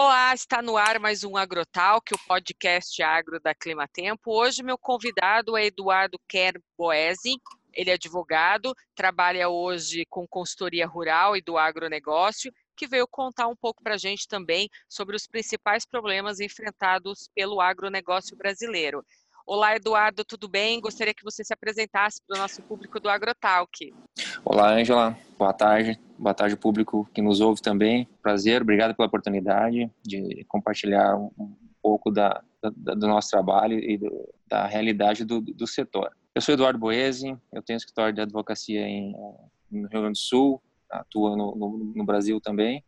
Olá, está no ar mais um Agrotalk, o podcast agro da Climatempo. Hoje meu convidado é Eduardo Kerr Boesi, ele é advogado, trabalha hoje com consultoria rural e do agronegócio, que veio contar um pouco para a gente também sobre os principais problemas enfrentados pelo agronegócio brasileiro. Olá, Eduardo, tudo bem? Gostaria que você se apresentasse para o nosso público do AgroTalk. Olá, Ângela. Boa tarde. Boa tarde, público que nos ouve também. Prazer, obrigado pela oportunidade de compartilhar um pouco da, da, do nosso trabalho e do, da realidade do, do, setor. Eu sou Eduardo Boese, eu tenho escritório de advocacia em, no Rio Grande do Sul, atuo no, no, no Brasil também.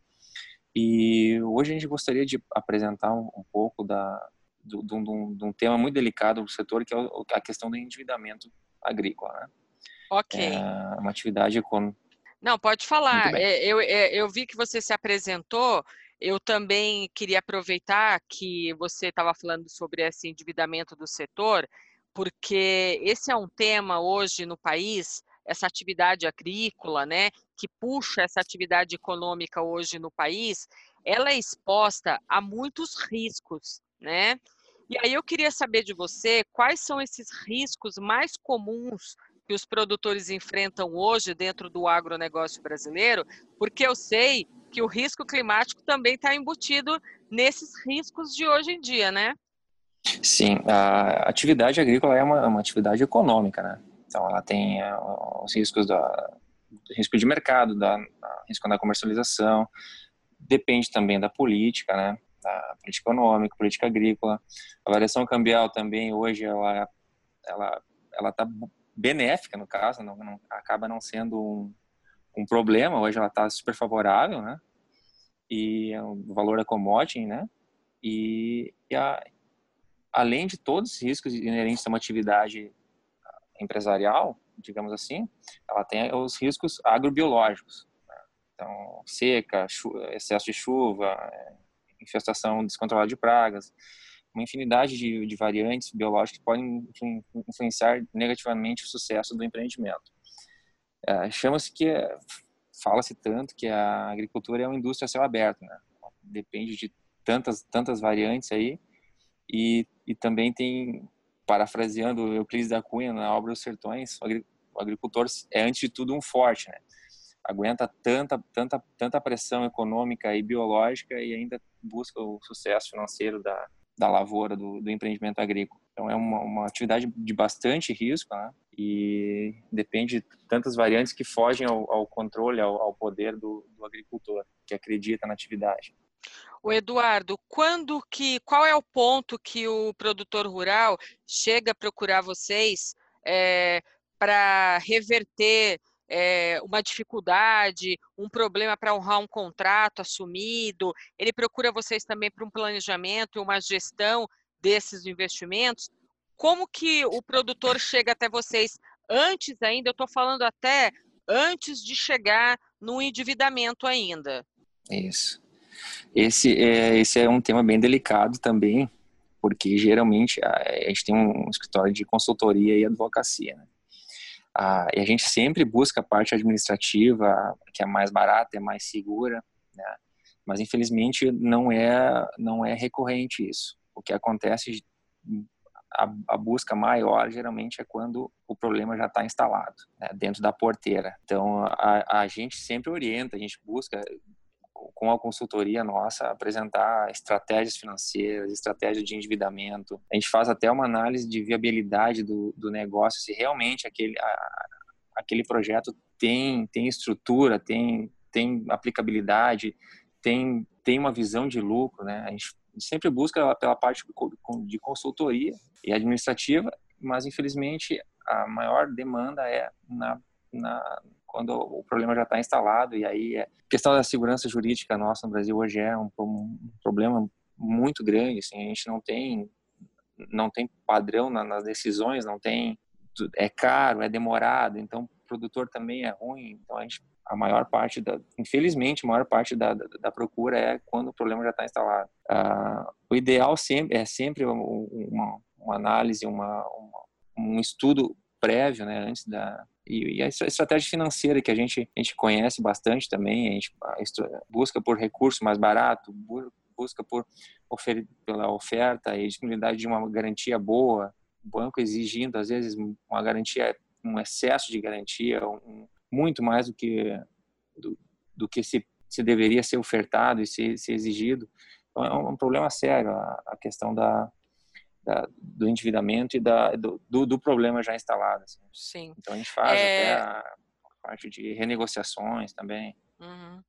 E hoje a gente gostaria de apresentar um, um pouco da, de um tema muito delicado do setor, que é a questão do endividamento agrícola. Né? Ok. É uma atividade econômica. Não, pode falar. É, eu, é, eu vi que você se apresentou. Eu também queria aproveitar que você estava falando sobre esse endividamento do setor, porque esse é um tema hoje no país, essa atividade agrícola, né, que puxa essa atividade econômica hoje no país, ela é exposta a muitos riscos, né? E aí eu queria saber de você quais são esses riscos mais comuns que os produtores enfrentam hoje dentro do agronegócio brasileiro, porque eu sei que o risco climático também está embutido nesses riscos de hoje em dia, né? Sim, a atividade agrícola é uma, uma atividade econômica, né? Então ela tem uh, os riscos da risco de mercado, da risco da comercialização, depende também da política, né? Da política econômica, política agrícola. A variação cambial também hoje ela ela ela está benéfica no caso, não, não, acaba não sendo um, um problema. Hoje ela está super favorável, né? E é o valor da commodity, né? E, e a, além de todos os riscos inerentes a uma atividade empresarial, digamos assim, ela tem os riscos agrobiológicos. Né? Então, seca, excesso de chuva, infestação descontrolada de pragas, uma infinidade de, de variantes biológicas que podem influenciar negativamente o sucesso do empreendimento. É, Chama-se que, fala-se tanto que a agricultura é uma indústria a céu aberto, né? Depende de tantas, tantas variantes aí e, e também tem, parafraseando Euclides da Cunha na obra Os Sertões, o agricultor é antes de tudo um forte, né? Aguenta tanta, tanta, tanta pressão econômica e biológica e ainda busca o sucesso financeiro da, da lavoura, do, do empreendimento agrícola. Então é uma, uma atividade de bastante risco né? e depende de tantas variantes que fogem ao, ao controle, ao, ao poder do, do agricultor que acredita na atividade. O Eduardo, quando que, qual é o ponto que o produtor rural chega a procurar vocês é, para reverter é, uma dificuldade, um problema para honrar um contrato assumido, ele procura vocês também para um planejamento e uma gestão desses investimentos. Como que o produtor chega até vocês antes ainda? Eu estou falando até antes de chegar no endividamento ainda. Isso. Esse é, esse é um tema bem delicado também, porque geralmente a, a gente tem um escritório de consultoria e advocacia. Né? Ah, e a gente sempre busca a parte administrativa, que é mais barata, é mais segura, né? mas infelizmente não é, não é recorrente isso. O que acontece, a, a busca maior geralmente é quando o problema já está instalado né? dentro da porteira. Então a, a gente sempre orienta, a gente busca com a consultoria nossa, apresentar estratégias financeiras, estratégias de endividamento. A gente faz até uma análise de viabilidade do, do negócio, se realmente aquele, a, aquele projeto tem, tem estrutura, tem, tem aplicabilidade, tem, tem uma visão de lucro. Né? A gente sempre busca pela parte de consultoria e administrativa, mas infelizmente a maior demanda é na, na quando o problema já está instalado e aí a é, questão da segurança jurídica nossa no Brasil hoje é um, um problema muito grande assim a gente não tem não tem padrão nas decisões não tem é caro é demorado então o produtor também é ruim então a gente a maior parte da infelizmente a maior parte da, da, da procura é quando o problema já está instalado. Ah, o ideal sempre é sempre uma, uma análise uma, uma um estudo prévio né antes da e, a estratégia financeira que a gente, a gente conhece bastante também, a gente busca por recurso mais barato, busca por pela oferta e disponibilidade de uma garantia boa, o banco exigindo às vezes uma garantia, um excesso de garantia, um, muito mais do que do, do que se, se, deveria ser ofertado e ser, exigido. Então é um, problema sério a, a questão da, da, do endividamento e da, do, do, do problema já instalado. Assim. Sim. Então a gente faz é... até a parte de renegociações também. Uhum.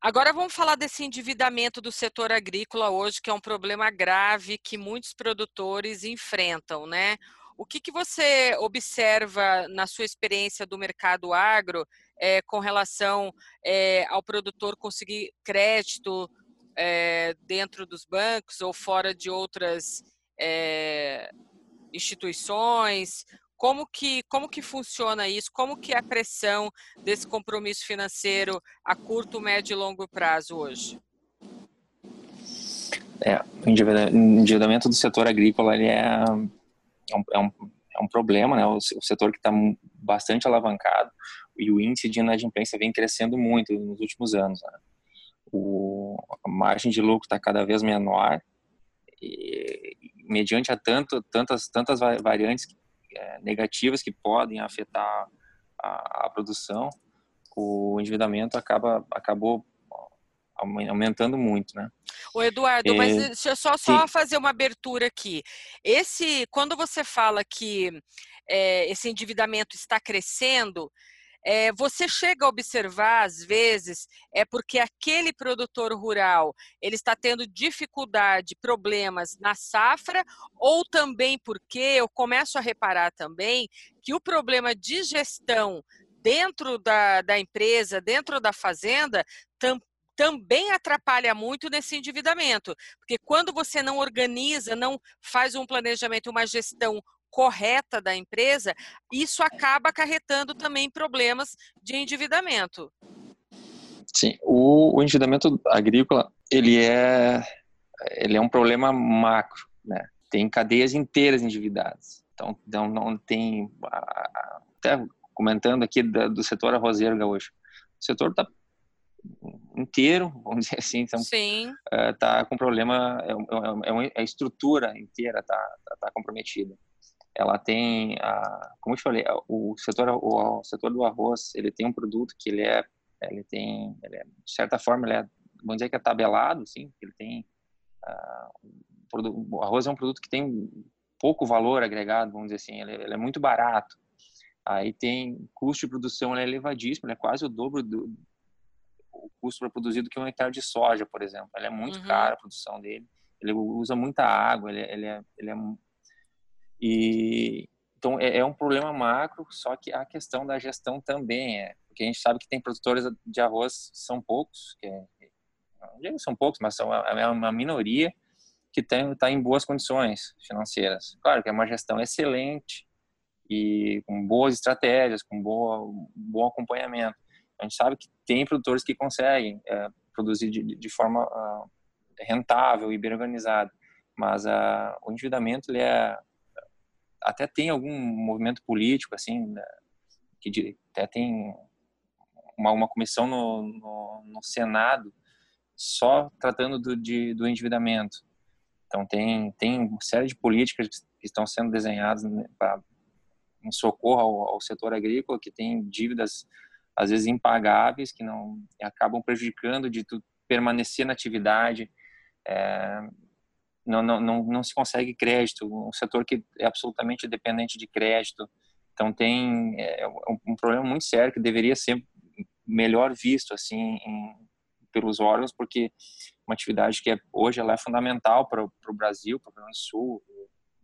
Agora vamos falar desse endividamento do setor agrícola hoje, que é um problema grave que muitos produtores enfrentam, né? O que, que você observa na sua experiência do mercado agro é, com relação é, ao produtor conseguir crédito é, dentro dos bancos ou fora de outras instituições? Como que, como que funciona isso? Como que é a pressão desse compromisso financeiro a curto, médio e longo prazo hoje? É, o endividamento do setor agrícola ele é, é, um, é, um, é problema, né? O, o setor que está bastante alavancado e o índice de inadimplência vem crescendo muito nos últimos anos. Né? O, a margem de lucro está cada vez menor e, mediante a tanto, tantas, tantas variantes é, negativas que podem afetar a, a, produção, o endividamento acaba acabou aumentando muito, né? O Eduardo, é, mas deixa eu só, só fazer uma abertura aqui. Esse, quando você fala que é, esse endividamento está crescendo, é, você chega a observar, às vezes, é porque aquele produtor rural ele está tendo dificuldade, problemas na safra, ou também porque eu começo a reparar também que o problema de gestão dentro da, da empresa, dentro da fazenda, tam, também atrapalha muito nesse endividamento, porque quando você não organiza, não faz um planejamento, uma gestão correta da empresa, isso acaba acarretando também problemas de endividamento. Sim, o, o endividamento agrícola ele é ele é um problema macro, né? Tem cadeias inteiras endividadas. Então, não, não tem até comentando aqui do setor arrozeiro gaúcho. O setor está inteiro, vamos dizer assim, então Sim. está com problema, é, é, é, a estrutura inteira está tá, tá comprometida ela tem, a, como eu te falei, o setor, o, o, setor do arroz, ele tem um produto que ele é, ele tem, ele é, de certa forma, ele é, vamos dizer que é tabelado, sim, ele tem, uh, o arroz é um produto que tem pouco valor agregado, vamos dizer assim, ele, ele é muito barato. Aí tem custo de produção é elevadíssimo, ele é quase o dobro do o custo para produzir do que um hectare de soja, por exemplo. Ele é muito uhum. caro a produção dele. Ele usa muita água, ele, ele, é, ele é e então é, é, um problema macro, só que a questão da gestão também é, porque a gente sabe que tem produtores de arroz são poucos, que é, não são poucos, mas são é uma minoria que está em boas condições financeiras. Claro que é uma gestão excelente e com boas estratégias, com boa, bom acompanhamento. A gente sabe que tem produtores que conseguem é, produzir de, de forma uh, rentável e bem organizada, mas uh, o endividamento ele é até tem algum movimento político, assim, né, que até tem uma, uma comissão no, no, no, Senado só tratando do, de, do endividamento. Então, tem, tem uma série de políticas que estão sendo desenhadas né, para em socorro ao, ao, setor agrícola, que tem dívidas, às vezes, impagáveis, que não acabam prejudicando de tu permanecer na atividade. É, não, não, não, não se consegue crédito, um setor que é absolutamente dependente de crédito. Então tem é, um, problema muito sério que deveria ser melhor visto assim em, pelos órgãos, porque uma atividade que é, hoje ela é fundamental para o Brasil, para o Rio Grande do Sul,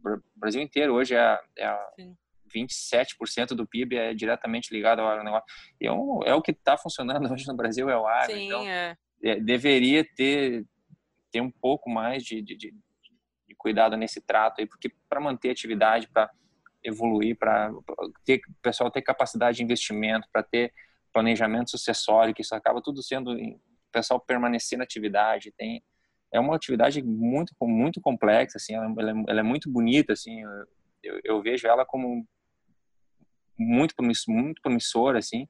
o Brasil inteiro hoje é, é 27% do PIB é diretamente ligado ao agronegócio. E é, um, é o que está funcionando hoje no Brasil, é o agro. Sim, então, é. é. deveria ter, ter um pouco mais de, de, de cuidado nesse trato aí, porque para manter atividade, para evoluir, para ter o pessoal ter capacidade de investimento, para ter planejamento sucessório, que isso acaba tudo sendo o pessoal permanecer na atividade, tem é uma atividade muito muito complexa assim, ela, é, ela é, muito bonita assim, eu, eu, vejo ela como muito muito promissora assim,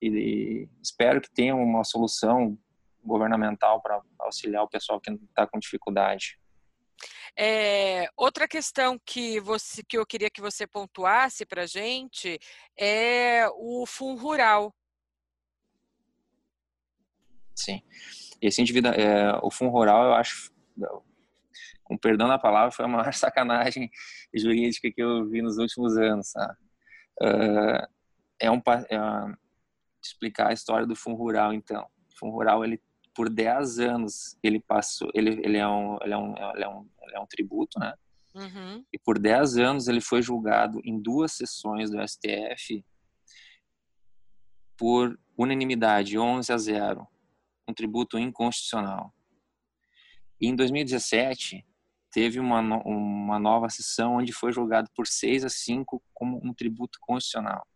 e, e espero que tenha uma solução governamental para auxiliar o pessoal que está com dificuldade. É, outra questão que, você, que eu queria que você pontuasse para a gente é o fundo rural. Sim. Esse indivíduo, é, o fundo rural, eu acho, com perdão da palavra, foi a maior sacanagem jurídica que eu vi nos últimos anos. Tá? Uh, é um é, explicar a história do fundo rural, então. O fundo rural, ele por 10 anos ele passou, ele, ele, é, um, ele, é, um, ele, é, um, ele é um tributo, né? Uhum. E por 10 anos ele foi julgado em duas sessões do STF por unanimidade, 11 a 0, um tributo inconstitucional. E em 2017 teve uma, uma nova sessão onde foi julgado por 6 a 5 como um tributo constitucional.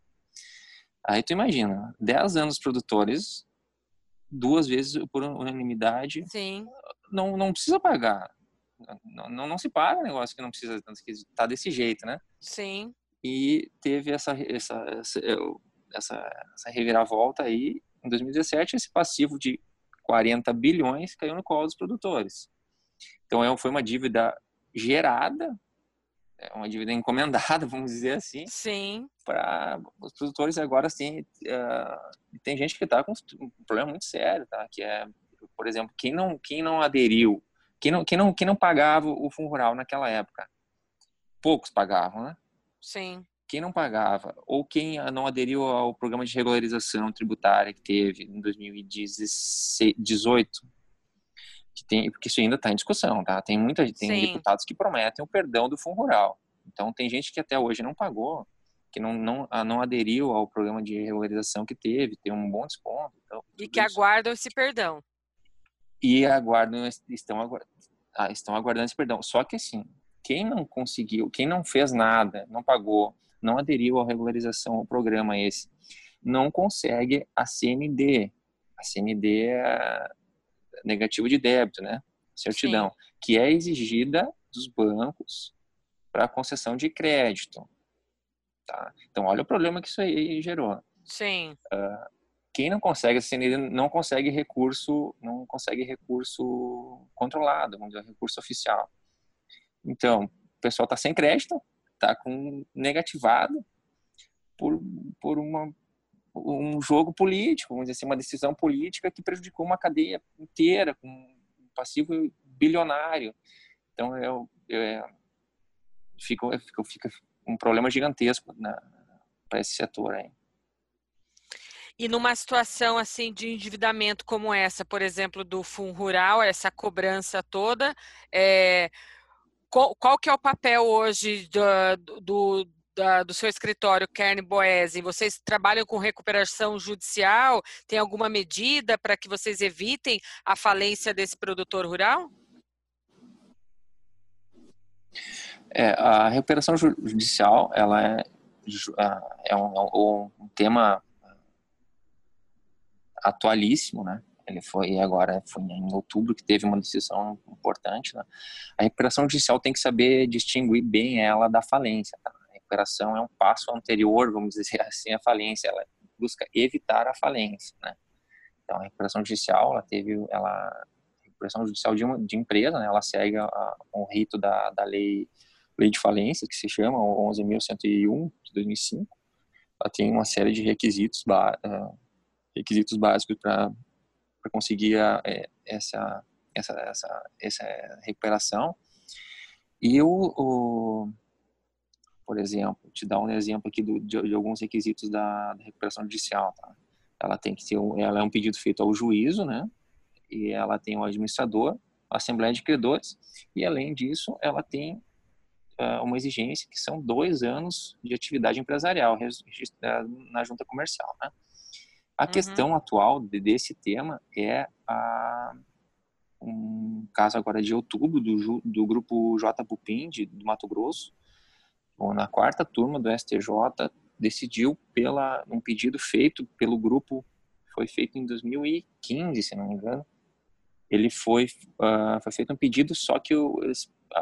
Aí tu imagina, 10 anos produtores duas vezes por unanimidade, Sim. Não, não precisa pagar. Não, não, não se paga negócio que não precisa, que tá desse jeito, né? Sim. E teve essa, essa, essa, essa, essa reviravolta aí, em 2017, esse passivo de 40 bilhões caiu no colo dos produtores. Então, é, foi uma dívida gerada é uma dívida encomendada, vamos dizer assim. Sim. Para os produtores agora, assim, uh, tem gente que está com um problema muito sério, tá? Que é, por exemplo, quem não, quem não aderiu, quem não, quem não, quem não pagava o fundo rural naquela época, poucos pagavam, né? Sim. Quem não pagava ou quem não aderiu ao programa de regularização tributária que teve em 2018, que tem, porque isso ainda está em discussão, tá? Tem muita tem Sim. deputados que prometem o perdão do fundo rural. Então tem gente que até hoje não pagou, que não não, ah, não aderiu ao programa de regularização que teve, tem um bom desconto. Então, e que isso. aguardam esse perdão. E aguardam estão aguardando, ah, estão aguardando esse perdão. Só que assim, quem não conseguiu, quem não fez nada, não pagou, não aderiu à regularização, ao programa esse, não consegue a CND. A CND é negativo de débito, né? Certidão, Sim. que é exigida dos bancos para concessão de crédito. Tá? Então, olha o problema que isso aí gerou. Sim. Uh, quem não consegue, não consegue recurso, não consegue recurso controlado, vamos dizer, recurso oficial. Então, o pessoal está sem crédito, está com negativado por, por uma um jogo político, vamos dizer assim, uma decisão política que prejudicou uma cadeia inteira, com um passivo bilionário. Então, eu, eu, é, fica, fica, um problema gigantesco para esse setor aí. E numa situação assim de endividamento como essa, por exemplo, do Fundo Rural, essa cobrança toda, é, qual, qual, que é o papel hoje do, do, da, do seu escritório, Kern Boese, vocês trabalham com recuperação judicial? Tem alguma medida para que vocês evitem a falência desse produtor rural? É, a recuperação judicial, ela é, é um, um, um tema atualíssimo, né? Ele foi agora, foi em outubro que teve uma decisão importante. Né? A recuperação judicial tem que saber distinguir bem ela da falência. Tá? Recuperação é um passo anterior, vamos dizer assim, à falência. Ela busca evitar a falência, né? Então, a recuperação judicial, ela teve, ela, recuperação judicial de, uma, de empresa, né? Ela segue a, um rito da, da lei, lei de falência, que se chama 11.101 de 2005. Ela tem uma série de requisitos, uh, requisitos básicos para conseguir a, é, essa, essa, essa, essa recuperação. E o, o por exemplo, te dar um exemplo aqui do, de, de, alguns requisitos da, da recuperação judicial. Tá? Ela tem que ser, um, ela é um pedido feito ao juízo, né? E ela tem o um administrador, a assembleia de credores, e além disso, ela tem uh, uma exigência que são dois anos de atividade empresarial na junta comercial, né? A uhum. questão atual de, desse tema é a, um caso agora de outubro do, do grupo J. Pupim, de, do Mato Grosso, na quarta turma do STJ, decidiu pela um pedido feito pelo grupo, foi feito em 2015, se não me engano. Ele foi, uh, foi feito um pedido, só que o,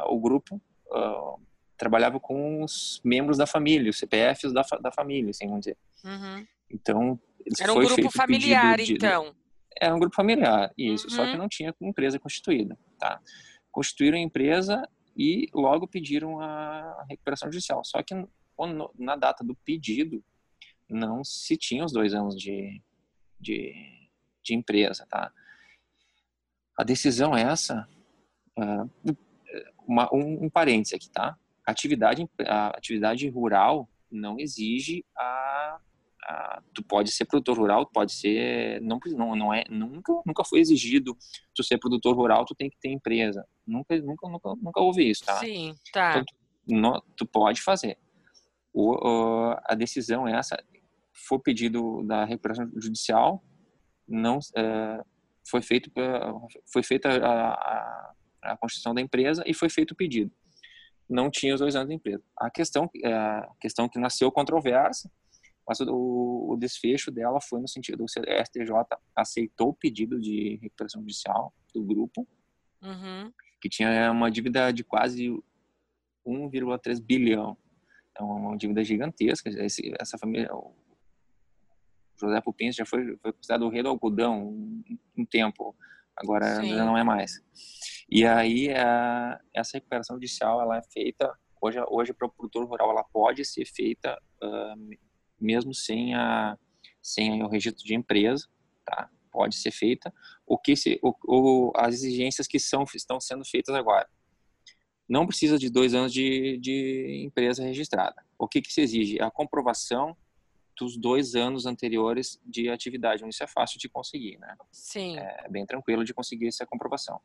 o grupo uh, trabalhava com os membros da família, os CPFs da, da família, assim vamos dizer. Uhum. Então, era um grupo familiar, de, então. Era um grupo familiar, isso, uhum. só que uhum. não tinha empresa constituída, tá? Constituíram a empresa e logo pediram a recuperação judicial. Só que na data do pedido, não se tinha os dois anos de, de, de empresa, tá? A decisão é essa, uh, uma, um, um parênteses aqui, tá? Atividade, a atividade rural não exige a, a, tu pode ser produtor rural, pode ser não não não é nunca nunca foi exigido tu ser produtor rural, tu tem que ter empresa. Nunca nunca nunca, nunca houve isso, tá? Sim, tá. Então, tu, no, tu pode fazer. O, o, a decisão é essa, foi pedido da recuperação judicial, não é, foi feito foi feita a, a, a, constituição da empresa e foi feito o pedido. Não tinha os dois anos da empresa. A questão é, a questão que nasceu controversa, mas o, o desfecho dela foi no sentido o STJ aceitou o pedido de recuperação judicial do grupo, uhum. que tinha uma dívida de quase 1,3 bilhão. É uma dívida gigantesca. Esse, essa família, José Pupins já foi, foi considerado o rei do algodão um, um tempo, agora Sim. já não é mais. E aí a, essa recuperação judicial ela é feita hoje hoje para o produtor rural ela pode ser feita uh, mesmo sem a sem o registro de empresa, tá? Pode ser feita. O que se o, o, as exigências que são estão sendo feitas agora não precisa de dois anos de, de empresa registrada. O que, que se exige? A comprovação dos dois anos anteriores de atividade, isso é fácil de conseguir, né? Sim. É bem tranquilo de conseguir essa comprovação.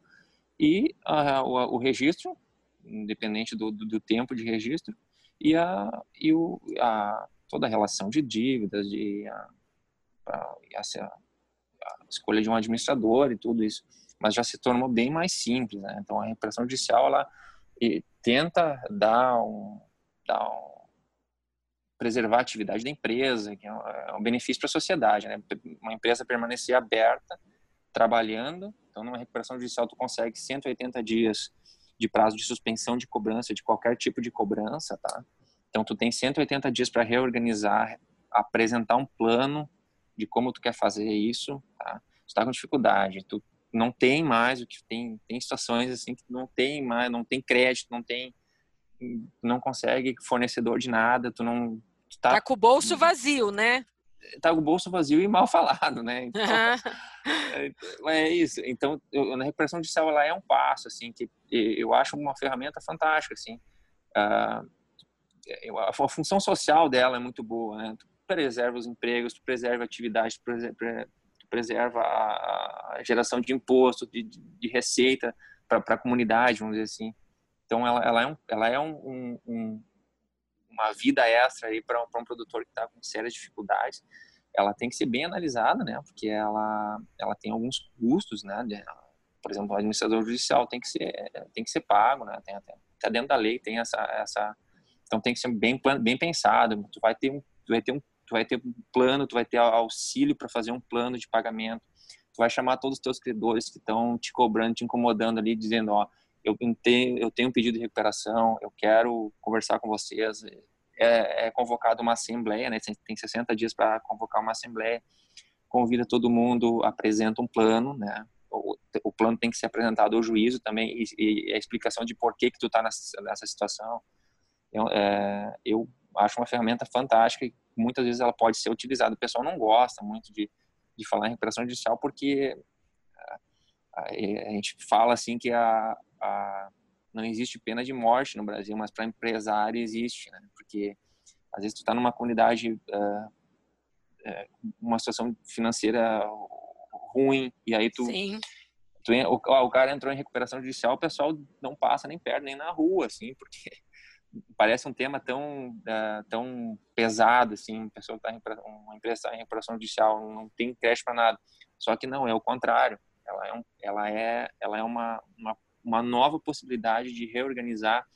E uh, o, o, registro, independente do, do, do, tempo de registro, e, a, e o, a, toda a relação de dívidas, de a, a, a, escolha de um administrador e tudo isso. Mas já se tornou bem mais simples, né? Então a repressão judicial, ela tenta dar um, dar um preservar a atividade da empresa, que é um é benefício para a sociedade, né? Uma empresa permanecer aberta, trabalhando, então numa recuperação judicial tu consegue 180 dias de prazo de suspensão de cobrança de qualquer tipo de cobrança, tá? Então tu tem 180 dias para reorganizar, apresentar um plano de como tu quer fazer isso, tá? Tu está com dificuldade, tu não tem mais o que tem, tem situações assim que não tem mais, não tem crédito, não tem não consegue fornecedor de nada, tu não tá, tá com o bolso vazio, né? Tá com o bolso vazio e mal falado, né? Então, é, é, isso. Então, eu, na recuperação judicial, ela é um passo, assim, que eu acho uma ferramenta fantástica, assim. Uh, a, função social dela é muito boa, né? Tu preserva os empregos, tu preserva a atividade, tu preserva, tu preserva a, geração de imposto, de, de receita para a comunidade, vamos dizer assim. Então, ela, ela é, um, ela é um, um, uma vida extra aí para um produtor que está com sérias dificuldades, ela tem que ser bem analisada, né? Porque ela ela tem alguns custos, né? De, por exemplo, o administrador judicial tem que ser tem que ser pago, né? Tem até dentro da lei tem essa essa então tem que ser bem bem pensado. Tu vai ter um tu vai ter um tu vai ter um plano, tu vai ter auxílio para fazer um plano de pagamento. Tu vai chamar todos os teus credores que estão te cobrando, te incomodando ali, dizendo, ó, eu tenho, eu tenho um pedido de recuperação, eu quero conversar com vocês. É, é convocada uma assembleia, né? Tem 60 dias para convocar uma assembleia. Convida todo mundo, apresenta um plano, né? O, o plano tem que ser apresentado ao juízo também e, e a explicação de por que que tu está nessa, nessa situação. Eu, é, eu acho uma ferramenta fantástica e muitas vezes ela pode ser utilizada. O pessoal não gosta muito de, de falar em recuperação judicial porque a, a gente fala assim que a, a, não existe pena de morte no Brasil, mas para empresário existe, né? Porque às vezes tu está numa comunidade, uh, uh, uma situação financeira ruim e aí tu, tu o, o, cara entrou em recuperação judicial, o pessoal não passa nem perto nem na rua, assim, porque parece um tema tão uh, tão pesado assim, pessoa tá em, uma empresa está em recuperação judicial não tem crédito para nada, só que não é o contrário, ela é um, ela é ela é uma, uma uma nova possibilidade de reorganizar,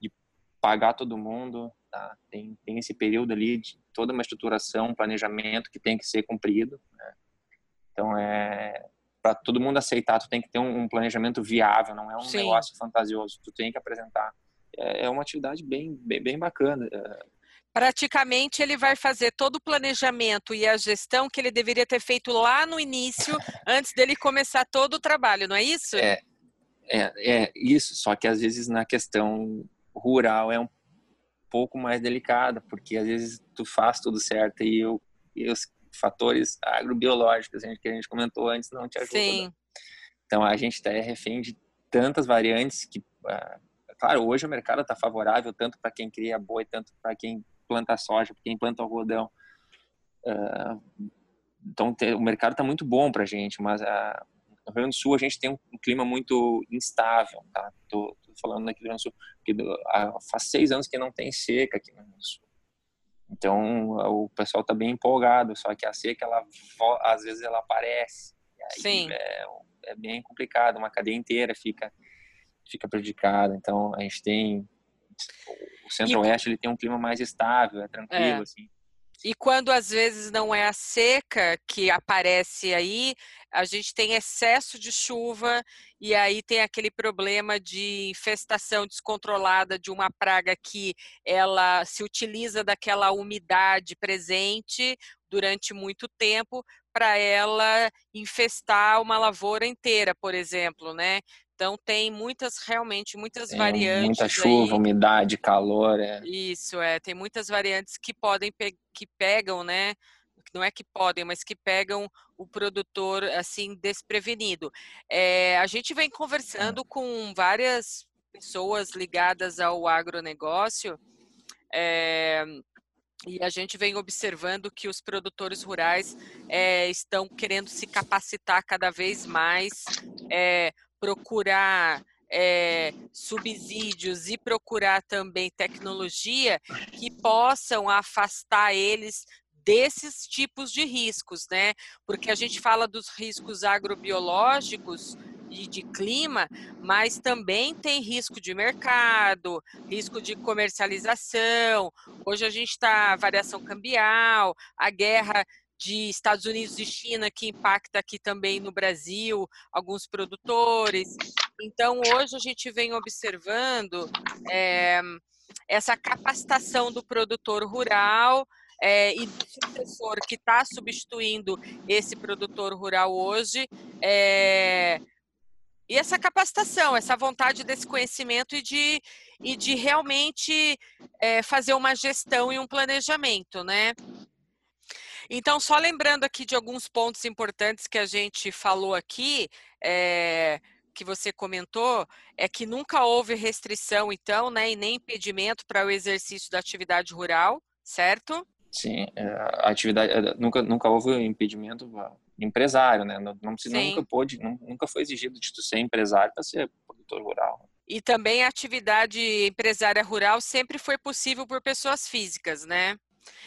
de pagar todo mundo. Tá? Tem, tem esse período ali de toda uma estruturação, um planejamento que tem que ser cumprido. Né? Então, é para todo mundo aceitar, tu tem que ter um, um planejamento viável, não é um Sim. negócio fantasioso. Tu tem que apresentar. É, é uma atividade bem, bem, bem bacana. É, praticamente ele vai fazer todo o planejamento e a gestão que ele deveria ter feito lá no início, antes dele começar todo o trabalho, não é isso? É, é, é isso, só que às vezes na questão rural é um pouco mais delicada, porque às vezes tu faz tudo certo e, eu, e os fatores agrobiológicos que a gente comentou antes não te ajudam. Sim. Então a gente está refém de tantas variantes que, ah, claro, hoje o mercado está favorável tanto para quem cria boi, tanto para quem planta soja, para quem planta algodão. Uh, então o mercado está muito bom para a gente, mas a, no Rio Grande do Sul a gente tem um, um clima muito instável, tá? Tô, tô falando aqui do Rio Grande do Sul, porque a, faz seis anos que não tem seca aqui no Rio Grande do Sul. Então o pessoal está bem empolgado, só que a seca ela às vezes ela aparece. Sim. É, é bem complicado, uma cadeia inteira fica fica prejudicada. Então a gente tem o Centro-Oeste ele tem um clima mais estável, é tranquilo é. assim. E quando às vezes não é a seca que aparece aí, a gente tem excesso de chuva e aí tem aquele problema de infestação descontrolada de uma praga que ela se utiliza daquela umidade presente durante muito tempo para ela infestar uma lavoura inteira, por exemplo, né? Então tem muitas, realmente, muitas tem variantes. Muita chuva, aí. umidade, calor. É. Isso, é. Tem muitas variantes que podem pe que pegam, né? Não é que podem, mas que pegam o produtor assim desprevenido. É, a gente vem conversando com várias pessoas ligadas ao agronegócio. É, e a gente vem observando que os produtores rurais é, estão querendo se capacitar cada vez mais, é, procurar é, subsídios e procurar também tecnologia que possam afastar eles desses tipos de riscos, né? Porque a gente fala dos riscos agrobiológicos e de clima, mas também tem risco de mercado, risco de comercialização. Hoje a gente está variação cambial, a guerra de Estados Unidos e China que impacta aqui também no Brasil alguns produtores. Então hoje a gente vem observando é, essa capacitação do produtor rural é, e do sucessor que está substituindo esse produtor rural hoje. É, e essa capacitação, essa vontade desse conhecimento e de, e de realmente é, fazer uma gestão e um planejamento, né? Então, só lembrando aqui de alguns pontos importantes que a gente falou aqui, é, que você comentou, é que nunca houve restrição, então, né, e nem impedimento para o exercício da atividade rural, certo? Sim, é, a atividade é, nunca nunca houve impedimento empresário, né? Não, não nunca pôde, nunca foi exigido de tu ser empresário para ser produtor rural. E também a atividade empresária rural sempre foi possível por pessoas físicas, né?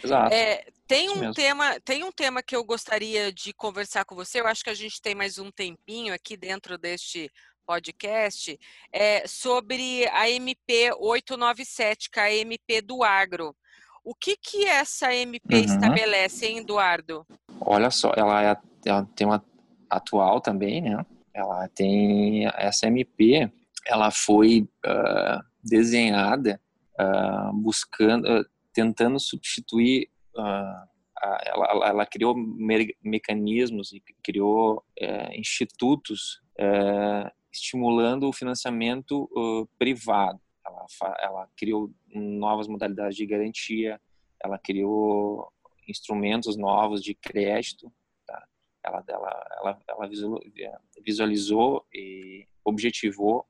Exato. É, tem um tema, tem um tema que eu gostaria de conversar com você. Eu acho que a gente tem mais um tempinho aqui dentro deste podcast é, sobre a MP 897, que é a MP do agro. O que que essa MP uhum. estabelece, hein, Eduardo? Olha só, ela, é, ela tem uma atual também, né? Ela tem essa MP, ela foi uh, desenhada uh, buscando, uh, tentando substituir, uh, a, ela, ela, criou me mecanismos e criou é, institutos é, estimulando o financiamento uh, privado. Ela, ela criou novas modalidades de garantia, ela criou instrumentos novos de crédito, tá? ela, ela, ela, ela visualizou e objetivou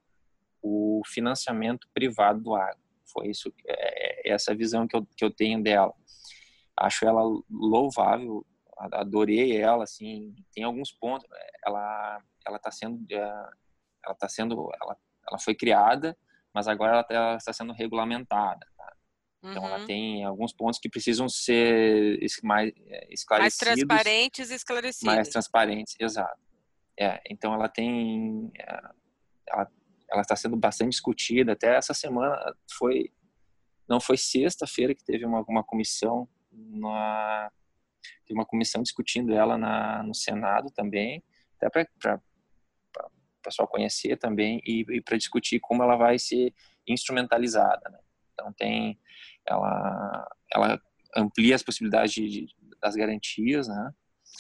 o financiamento privado do agro. Foi isso, é, é essa visão que eu, que eu tenho dela. Acho ela louvável, adorei ela, assim, tem alguns pontos, ela ela está sendo é, ela está sendo ela, ela foi criada, mas agora ela tá, está sendo regulamentada. Tá? Então uhum. ela tem alguns pontos que precisam ser mais é, esclarecidos, mais transparentes e esclarecidos, mais transparentes, exato. É, então ela tem é, ela ela está sendo bastante discutida. Até essa semana foi, não foi sexta-feira que teve uma, uma comissão na teve uma comissão discutindo ela na, no Senado também, até para o pessoal conhecer também e, e para discutir como ela vai ser instrumentalizada. Né? Então tem ela ela amplia as possibilidades de, de, das garantias, né?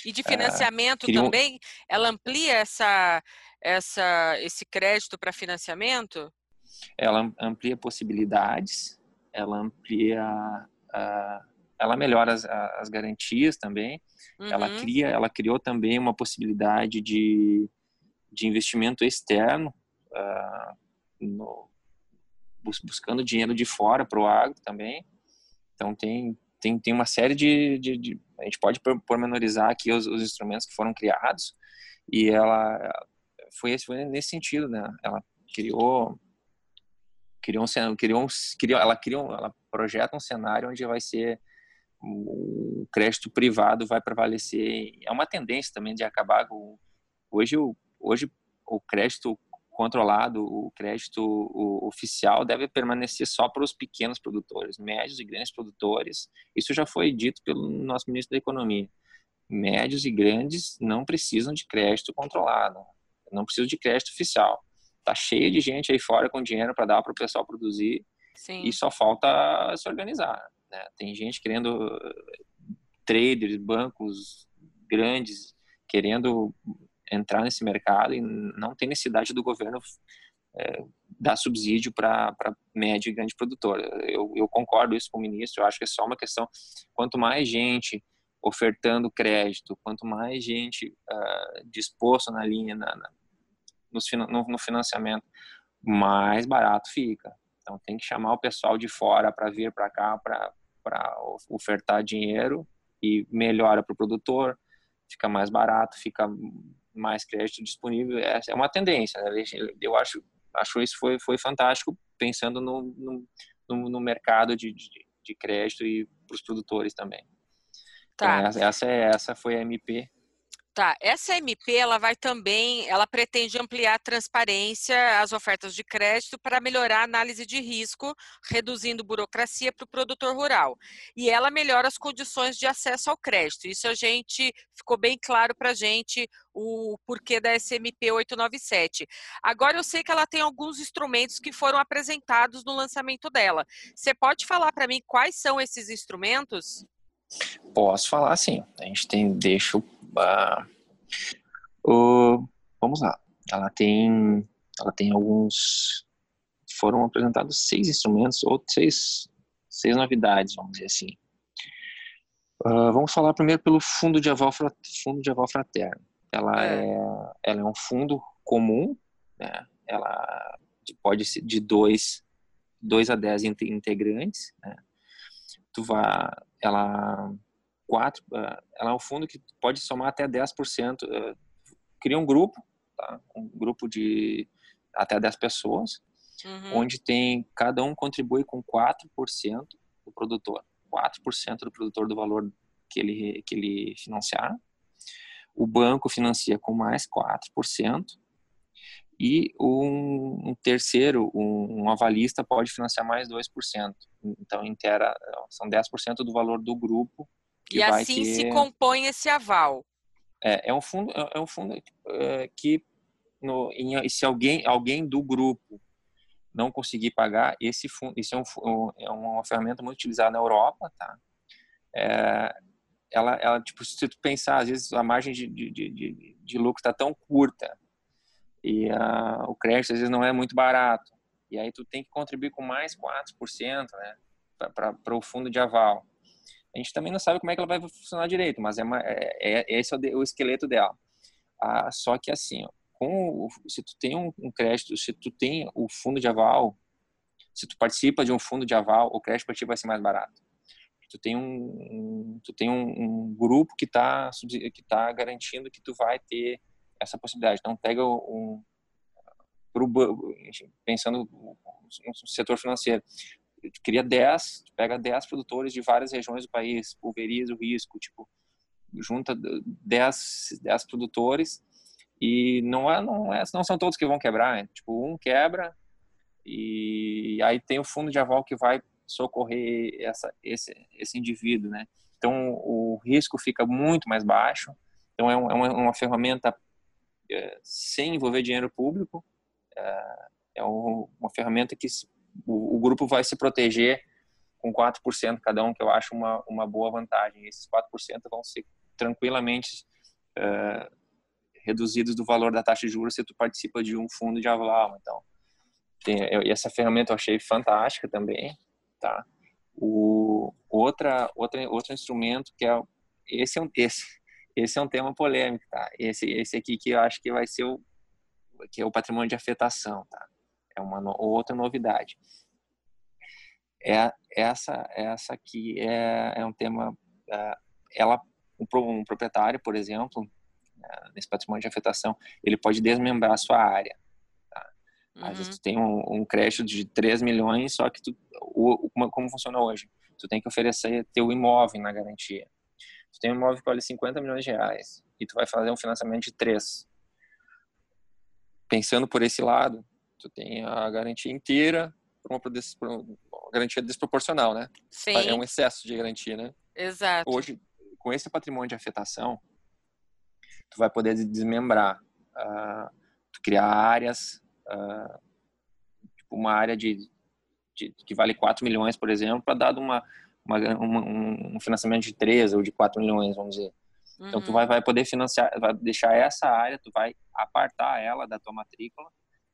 E de financiamento uh, também? Ela amplia essa, essa, esse crédito para financiamento? Ela amplia possibilidades, ela amplia, uh, ela melhora as, as garantias também. Uhum. Ela cria, ela criou também uma possibilidade de, de investimento externo, uh, no, buscando dinheiro de fora para o agro também. Então tem tem, tem uma série de, de, de a gente pode pormenorizar aqui os, os, instrumentos que foram criados e ela foi, foi nesse sentido, né? Ela criou criou um criou, um, criou ela criou ela projeta um cenário onde vai ser o crédito privado vai prevalecer é uma tendência também de acabar com hoje o hoje o crédito controlado, o crédito o oficial deve permanecer só para os pequenos produtores, médios e grandes produtores. Isso já foi dito pelo nosso ministro da Economia. Médios e grandes não precisam de crédito controlado, não precisam de crédito oficial. Tá cheio de gente aí fora com dinheiro para dar para o pessoal produzir Sim. e só falta se organizar. Né? Tem gente querendo traders, bancos grandes querendo entrar nesse mercado e não tem necessidade do governo é, dar subsídio para médio e grande produtor. Eu, eu concordo isso com o ministro, eu acho que é só uma questão, quanto mais gente ofertando crédito, quanto mais gente uh, disposto na linha, na, na no, no financiamento, mais barato fica. Então tem que chamar o pessoal de fora para vir para cá para ofertar dinheiro e melhora para o produtor, fica mais barato, fica mais crédito disponível. É, é uma tendência. Né? Eu acho, acho isso foi, foi fantástico, pensando no, no, no mercado de, de, de crédito e para os produtores também. Tá. Então, essa, é, essa foi a MP Tá, essa MP ela vai também, ela pretende ampliar a transparência às ofertas de crédito para melhorar a análise de risco, reduzindo burocracia para o produtor rural. E ela melhora as condições de acesso ao crédito. Isso a gente ficou bem claro para a gente o porquê da SMP 897. Agora eu sei que ela tem alguns instrumentos que foram apresentados no lançamento dela. Você pode falar para mim quais são esses instrumentos? Posso falar sim. A gente tem, deixa Uh, uh, vamos lá. Ela tem, ela tem alguns. Foram apresentados seis instrumentos ou seis, seis novidades, vamos dizer assim. Uh, vamos falar primeiro pelo fundo de aval, fundo de aval fraterno. Ela é. é, ela é um fundo comum, né? Ela pode ser de dois, dois a dez integrantes. Né? Tu vai, ela quatro, eh, ela é um fundo que pode somar até 10%. Eh, cria um grupo, tá? um grupo de até 10 pessoas, uhum. onde tem cada um contribui com 4% do produtor, 4% do produtor do valor que ele que ele financiar. O banco financia com mais 4%. E um, um terceiro, um, um, avalista, pode financiar mais 2%. Então, inteira, são 10% do valor do grupo e assim ter... se compõe esse aval. É, é um fundo, é, é um fundo é, que no, em, se alguém, alguém do grupo não conseguir pagar, esse fundo, isso é, um, é uma ferramenta muito utilizada na Europa, tá? É, ela, ela, tipo, se tu pensar, às vezes a margem de, de, de, de lucro está tão curta e uh, o crédito às vezes não é muito barato, e aí tu tem que contribuir com mais 4%, né, para o fundo de aval. A gente também não sabe como é que ela vai funcionar direito, mas é, uma, é, é esse é o, o, esqueleto dela. Ah, só que assim, ó, com o, se tu tem um, um, crédito, se tu tem o fundo de aval, se tu participa de um fundo de aval, o crédito para ti vai ser mais barato. Tu tem um, um tu tem um, um grupo que está que tá garantindo que tu vai ter essa possibilidade. Então pega um pro, pensando no setor financeiro, cria 10, pega 10 produtores de várias regiões do país, pulveriza o risco, tipo, junta 10, 10 produtores e não é, não é, não são todos que vão quebrar, né? tipo, um quebra e aí tem o fundo de aval que vai socorrer essa, esse, esse indivíduo, né? Então, o risco fica muito mais baixo. Então, é, um, é uma, uma, ferramenta sem envolver dinheiro público. É, é uma ferramenta que o, grupo vai se proteger com 4% cada um, que eu acho uma, uma boa vantagem. Esses 4% vão ser tranquilamente uh, reduzidos do valor da taxa de juros se tu participa de um fundo de aval. Então, tem, eu, essa ferramenta eu achei fantástica também, tá? O outra outra outro instrumento que é esse é um esse esse é um tema polêmico, tá? Esse esse aqui que eu acho que vai ser o que é o patrimônio de afetação, tá? É uma no, outra novidade. É essa essa aqui é, é um tema é, ela um, proprietário, por exemplo, né, nesse patrimônio de afetação, ele pode desmembrar a sua área. Tá? Uhum. Às vezes tu tem um, um, crédito de 3 milhões, só que tu, o, o, como funciona hoje? Tu tem que oferecer teu imóvel na garantia. Tu tem um imóvel que vale 50 milhões de reais e tu vai fazer um financiamento de 3. Pensando por esse lado, tu tem a garantia inteira por uma, por uma garantia desproporcional, né? Sim. É um excesso de garantia, né? Exato. Hoje, com esse patrimônio de afetação, tu vai poder desmembrar, uh, criar áreas, uh, tipo uma área de, de, que vale 4 milhões, por exemplo, para dar uma, uma, uma, um financiamento de 3 ou de 4 milhões, vamos dizer. Uhum. Então tu vai, uhum. vai poder financiar, vai deixar essa área, tu vai apartar ela da tua matrícula,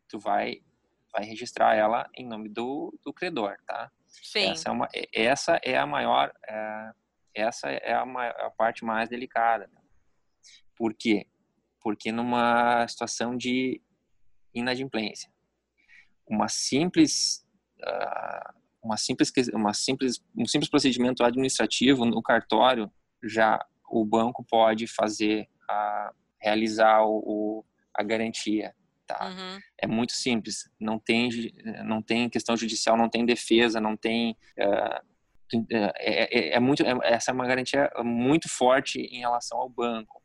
tu vai vai registrar ela em nome do, do credor, tá? Sim. Essa é, uma, essa é a maior, é, essa é a, maior, a parte mais delicada. Por quê? Porque numa situação de inadimplência, uma simples, uh, uma simples, uma simples, um simples procedimento administrativo no cartório já o banco pode fazer a realizar o, a garantia. Tá? Uhum. É muito simples. Não tem, não tem questão judicial, não tem defesa, não tem uh, é, é, é, muito, é, essa é uma garantia muito forte em relação ao banco.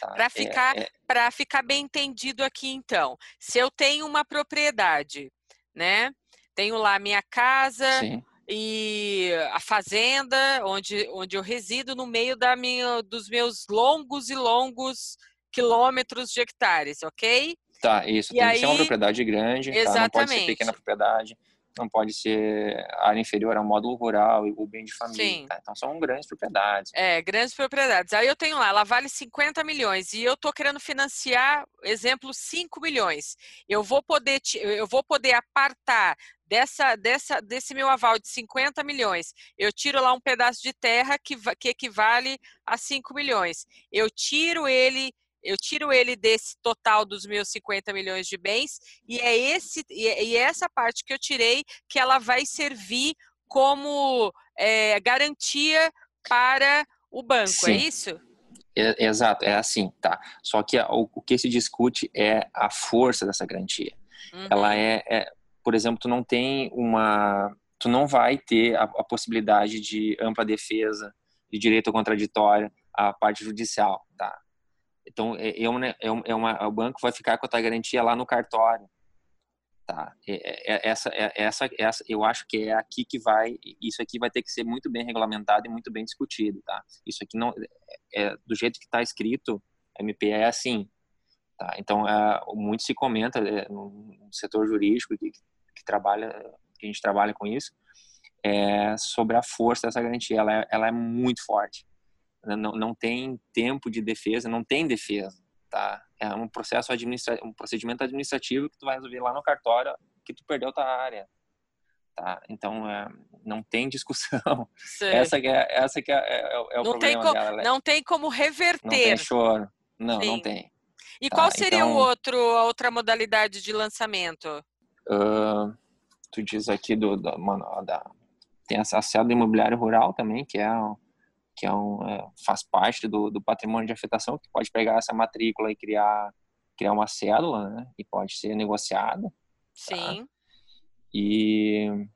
Tá? Para ficar, é, é... ficar bem entendido aqui, então, se eu tenho uma propriedade, né? Tenho lá minha casa Sim. e a fazenda onde, onde eu resido no meio da minha, dos meus longos e longos quilômetros de hectares, ok? Tá, isso. E tem aí... que ser uma propriedade grande, Exatamente. Tá? não pode ser pequena propriedade não pode ser área inferior ao módulo rural ou bem de família. Tá? Então são grandes propriedades. É, grandes propriedades. Aí eu tenho lá, ela vale 50 milhões e eu estou querendo financiar, exemplo, 5 milhões. Eu vou poder, eu vou poder apartar dessa, dessa, desse meu aval de 50 milhões, eu tiro lá um pedaço de terra que, que equivale a 5 milhões. Eu tiro ele eu tiro ele desse total dos meus 50 milhões de bens e é esse e é, é essa parte que eu tirei que ela vai servir como é, garantia para o banco, é Sim. é isso? É, exato, é assim, tá? Só que o, o, que se discute é a força dessa garantia. Uhum. Ela é, é, por exemplo, tu não tem uma, tu não vai ter a, a possibilidade de ampla defesa, de direito contraditório, a parte judicial, tá? Então, é, é, uma, é uma, o banco vai ficar com a tua garantia lá no cartório. Tá? É, é, essa, é, essa, essa, eu acho que é aqui que vai, isso aqui vai ter que ser muito bem regulamentado e muito bem discutido, tá? Isso aqui não, é, é do jeito que está escrito, MP é assim, tá? Então, é, muito se comenta é, no setor jurídico que, que trabalha, que a gente trabalha com isso, é, sobre a força dessa garantia, ela é, ela é muito forte, não, não tem tempo de defesa, não tem defesa, tá? É um processo administrativo, um procedimento administrativo que tu vai resolver lá no cartório que tu perdeu tua área, tá? Então é, não tem discussão. Sim. Essa que é essa que é, é, é o não problema tem dela. Não tem como reverter. Não tem choro. Não, Sim. não tem. E tá? qual seria então, o outro a outra modalidade de lançamento? Uh, tu diz aqui do, do mano, da tem acesso do imobiliário rural também, que é que é um, é, faz parte do, do, patrimônio de afetação, que pode pegar essa matrícula e criar, criar uma cédula, né? E pode ser negociada. Tá? Sim. Tá? E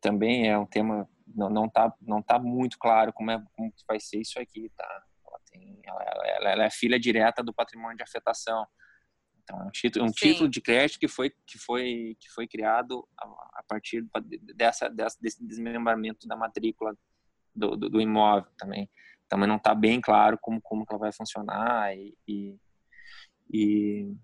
também é um tema, não, não, tá, não tá muito claro como, é, como vai ser isso aqui, tá? Ela, tem, ela, ela, ela é filha direta do patrimônio de afetação. Então, é um título, um título de crédito que foi, que foi, que foi criado a, a partir dessa, dessa, desse desmembramento da matrícula do, do, do imóvel também. Também não está bem claro como, como ela vai funcionar e, e, e,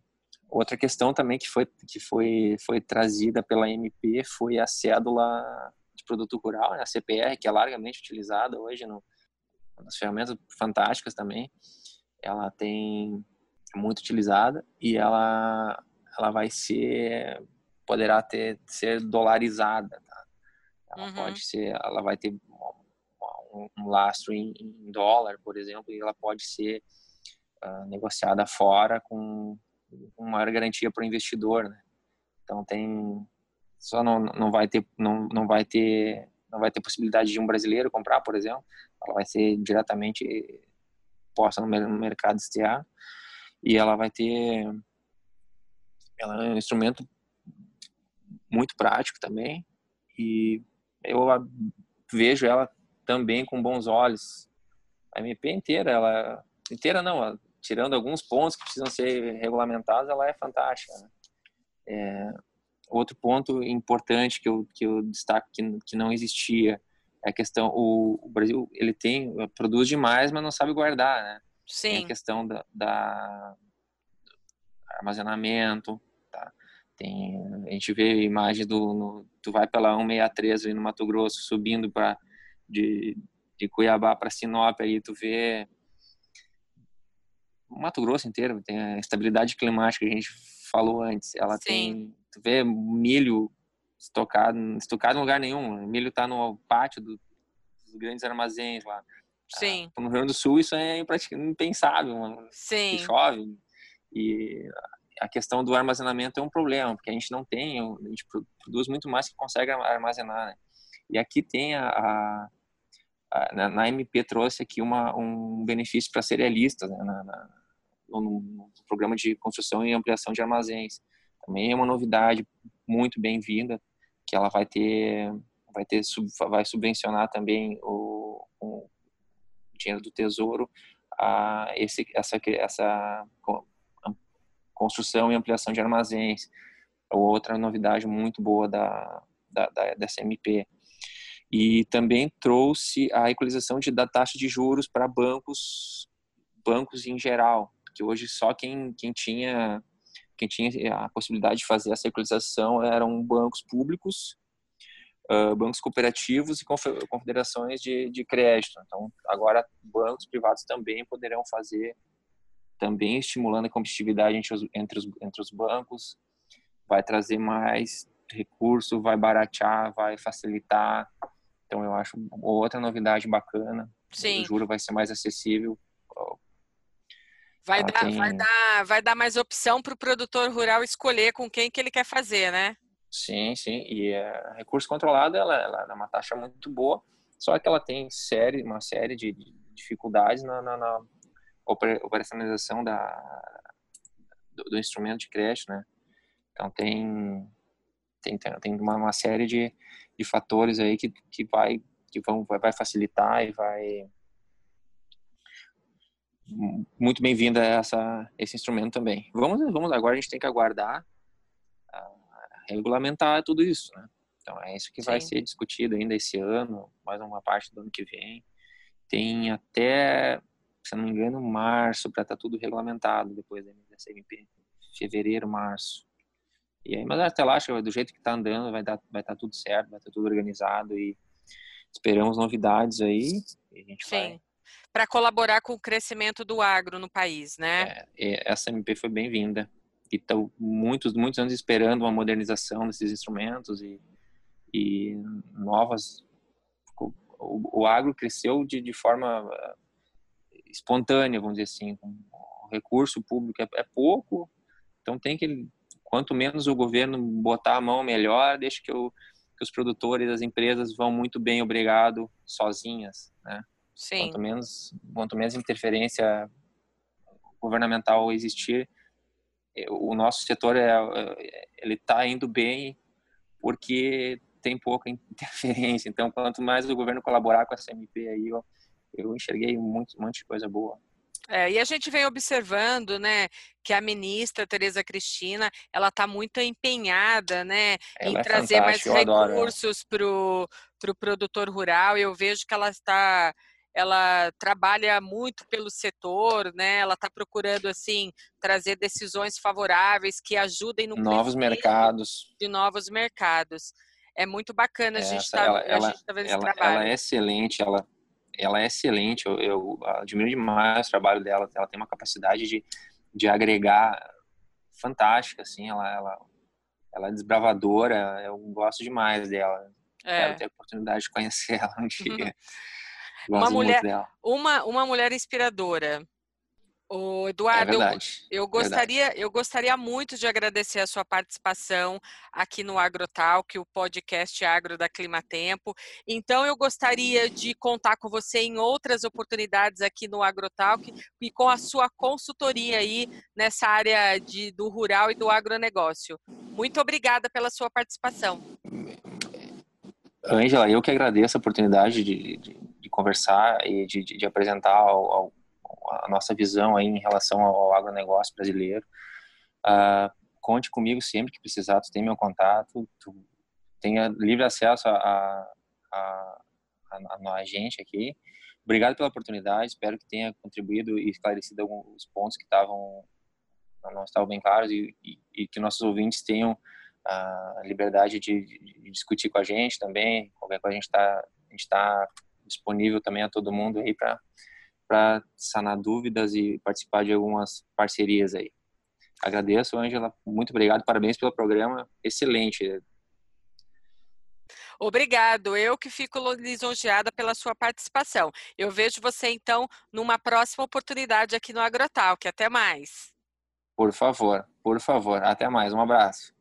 outra questão também que foi, que foi, foi trazida pela MP foi a cédula de produto rural, né? a CPR, que é largamente utilizada hoje no, nas ferramentas fantásticas também. Ela tem muito utilizada e ela ela vai ser poderá ter ser dolarizada. Tá? Ela uhum. pode ser, ela vai ter um, um lastro em, em, dólar, por exemplo, e ela pode ser uh, negociada fora com, com maior garantia para o investidor, né? Então tem só não, não vai ter não, não vai ter não vai ter possibilidade de um brasileiro comprar, por exemplo. Ela vai ser diretamente posta no, mercado externo e ela vai ter ela é um instrumento muito prático também e eu vejo ela também com bons olhos. A MP inteira, ela inteira não, tirando alguns pontos que precisam ser regulamentados, ela é fantástica. Né? É, outro ponto importante que eu que eu destaco que, que não existia é a questão o, o Brasil ele tem produz demais, mas não sabe guardar, né? Sim. Tem a questão da, da armazenamento, tá? Tem, a gente vê imagens do, no, tu vai pela 163 ali no Mato Grosso, subindo para de, de Cuiabá para Sinop, aí tu vê o Mato Grosso inteiro, tem a estabilidade climática que a gente falou antes, ela Sim. tem, tu vê milho estocado, estocado em lugar nenhum, o milho está no pátio do, dos grandes armazéns lá. Sim. Ah, no Rio Grande do Sul isso é impensável, mano. Sim. Chove e a questão do armazenamento é um problema, porque a gente não tem, a gente produz muito mais que consegue armazenar. Né? E aqui tem a, a, a, na, MP trouxe aqui uma, um benefício para cerealistas, né? na, na, no, programa de construção e ampliação de armazéns. Também é uma novidade muito bem-vinda, que ela vai ter, vai ter, vai subvencionar também o, o dinheiro do Tesouro a esse, essa, essa construção e ampliação de armazéns, outra novidade muito boa da, da, da, dessa MP. E também trouxe a equalização de, da taxa de juros para bancos, bancos em geral, que hoje só quem, quem tinha quem tinha a possibilidade de fazer essa equalização eram bancos públicos, uh, bancos cooperativos e confederações de, de crédito. Então, agora bancos privados também poderão fazer também estimulando a competitividade entre os, entre os, entre os bancos, vai trazer mais recurso, vai baratear, vai facilitar. Então, eu acho outra novidade bacana. Sim. O juro vai ser mais acessível. Vai dar, tem... vai, dar, vai dar mais opção para o produtor rural escolher com quem que ele quer fazer, né? Sim, sim. E é, recurso controlado, ela, ela é uma taxa muito boa, só que ela tem série, uma série de dificuldades na, na, na operacionalização da, do, do, instrumento de crédito, né? Então tem tem, tem uma, uma série de, de fatores aí que, que vai que vão vai facilitar e vai muito bem-vinda essa esse instrumento também. Vamos vamos agora a gente tem que aguardar regulamentar tudo isso, né? Então é isso que Sim. vai ser discutido ainda esse ano, mais uma parte do ano que vem. Tem até se não me engano, março, para estar tá tudo regulamentado depois da CMP. Fevereiro, março. E aí, mas até lá, acho que do jeito que está andando, vai dar, vai estar tá tudo certo, vai estar tá tudo organizado e esperamos novidades aí. E a gente Sim. Para colaborar com o crescimento do agro no país, né? É, essa MP foi bem-vinda. E estão muitos, muitos anos esperando uma modernização desses instrumentos e, e novas. O, o agro cresceu de, de forma espontânea, vamos dizer assim. O recurso público é, é pouco, então tem que quanto menos o governo botar a mão melhor, deixa que, o, que os produtores, as empresas vão muito bem, obrigado, sozinhas, né? Sim. Quanto menos, quanto menos interferência governamental existir, o nosso setor é, é ele está indo bem porque tem pouca interferência. Então, quanto mais o governo colaborar com essa MP aí, ó, eu enxerguei um monte, um monte de coisa boa. É, e a gente vem observando, né, que a ministra Tereza Cristina, ela está muito empenhada, né, ela em é trazer mais recursos para o pro produtor rural. Eu vejo que ela está, ela trabalha muito pelo setor, né, ela está procurando assim trazer decisões favoráveis que ajudem no novos mercados, de novos mercados. é muito bacana a gente estar tá, ela, tá vendo ela, esse trabalho. Ela é excelente, ela, ela é excelente, eu, eu admiro demais o trabalho dela, ela tem uma capacidade de, de agregar fantástica, assim, ela, ela, ela é desbravadora, eu gosto demais dela. É. Quero ter a oportunidade de conhecer ela um dia. uma mulher, uma, uma mulher inspiradora. O Eduardo, é eu, eu, gostaria, verdade. eu gostaria muito de agradecer a sua participação aqui no AgroTalk, o podcast Agro da Climatempo. Então, eu gostaria de contar com você em outras oportunidades aqui no AgroTalk e com a sua consultoria aí nessa área de, do rural e do agronegócio. Muito obrigada pela sua participação. Ângela, eu que agradeço a oportunidade de, de, de conversar e de, de apresentar ao, ao a nossa visão aí em relação ao agronegócio brasileiro. Uh, conte comigo sempre que precisar, tu tem meu contato, tu tenha livre acesso a, a, a, a, a gente aqui. Obrigado pela oportunidade, espero que tenha contribuído e esclarecido alguns pontos que estavam não estavam bem claros e, e, e que nossos ouvintes tenham a liberdade de, de, discutir com a gente também. Qualquer coisa a gente está está disponível também a todo mundo aí para para sanar dúvidas e participar de algumas parcerias aí. Agradeço, Ângela. Muito obrigado. Parabéns pelo programa. Excelente. Obrigado. Eu que fico lisonjeada pela sua participação. Eu vejo você, então, numa próxima oportunidade aqui no Agrotalk. Até mais. Por favor, por favor. Até mais. Um abraço.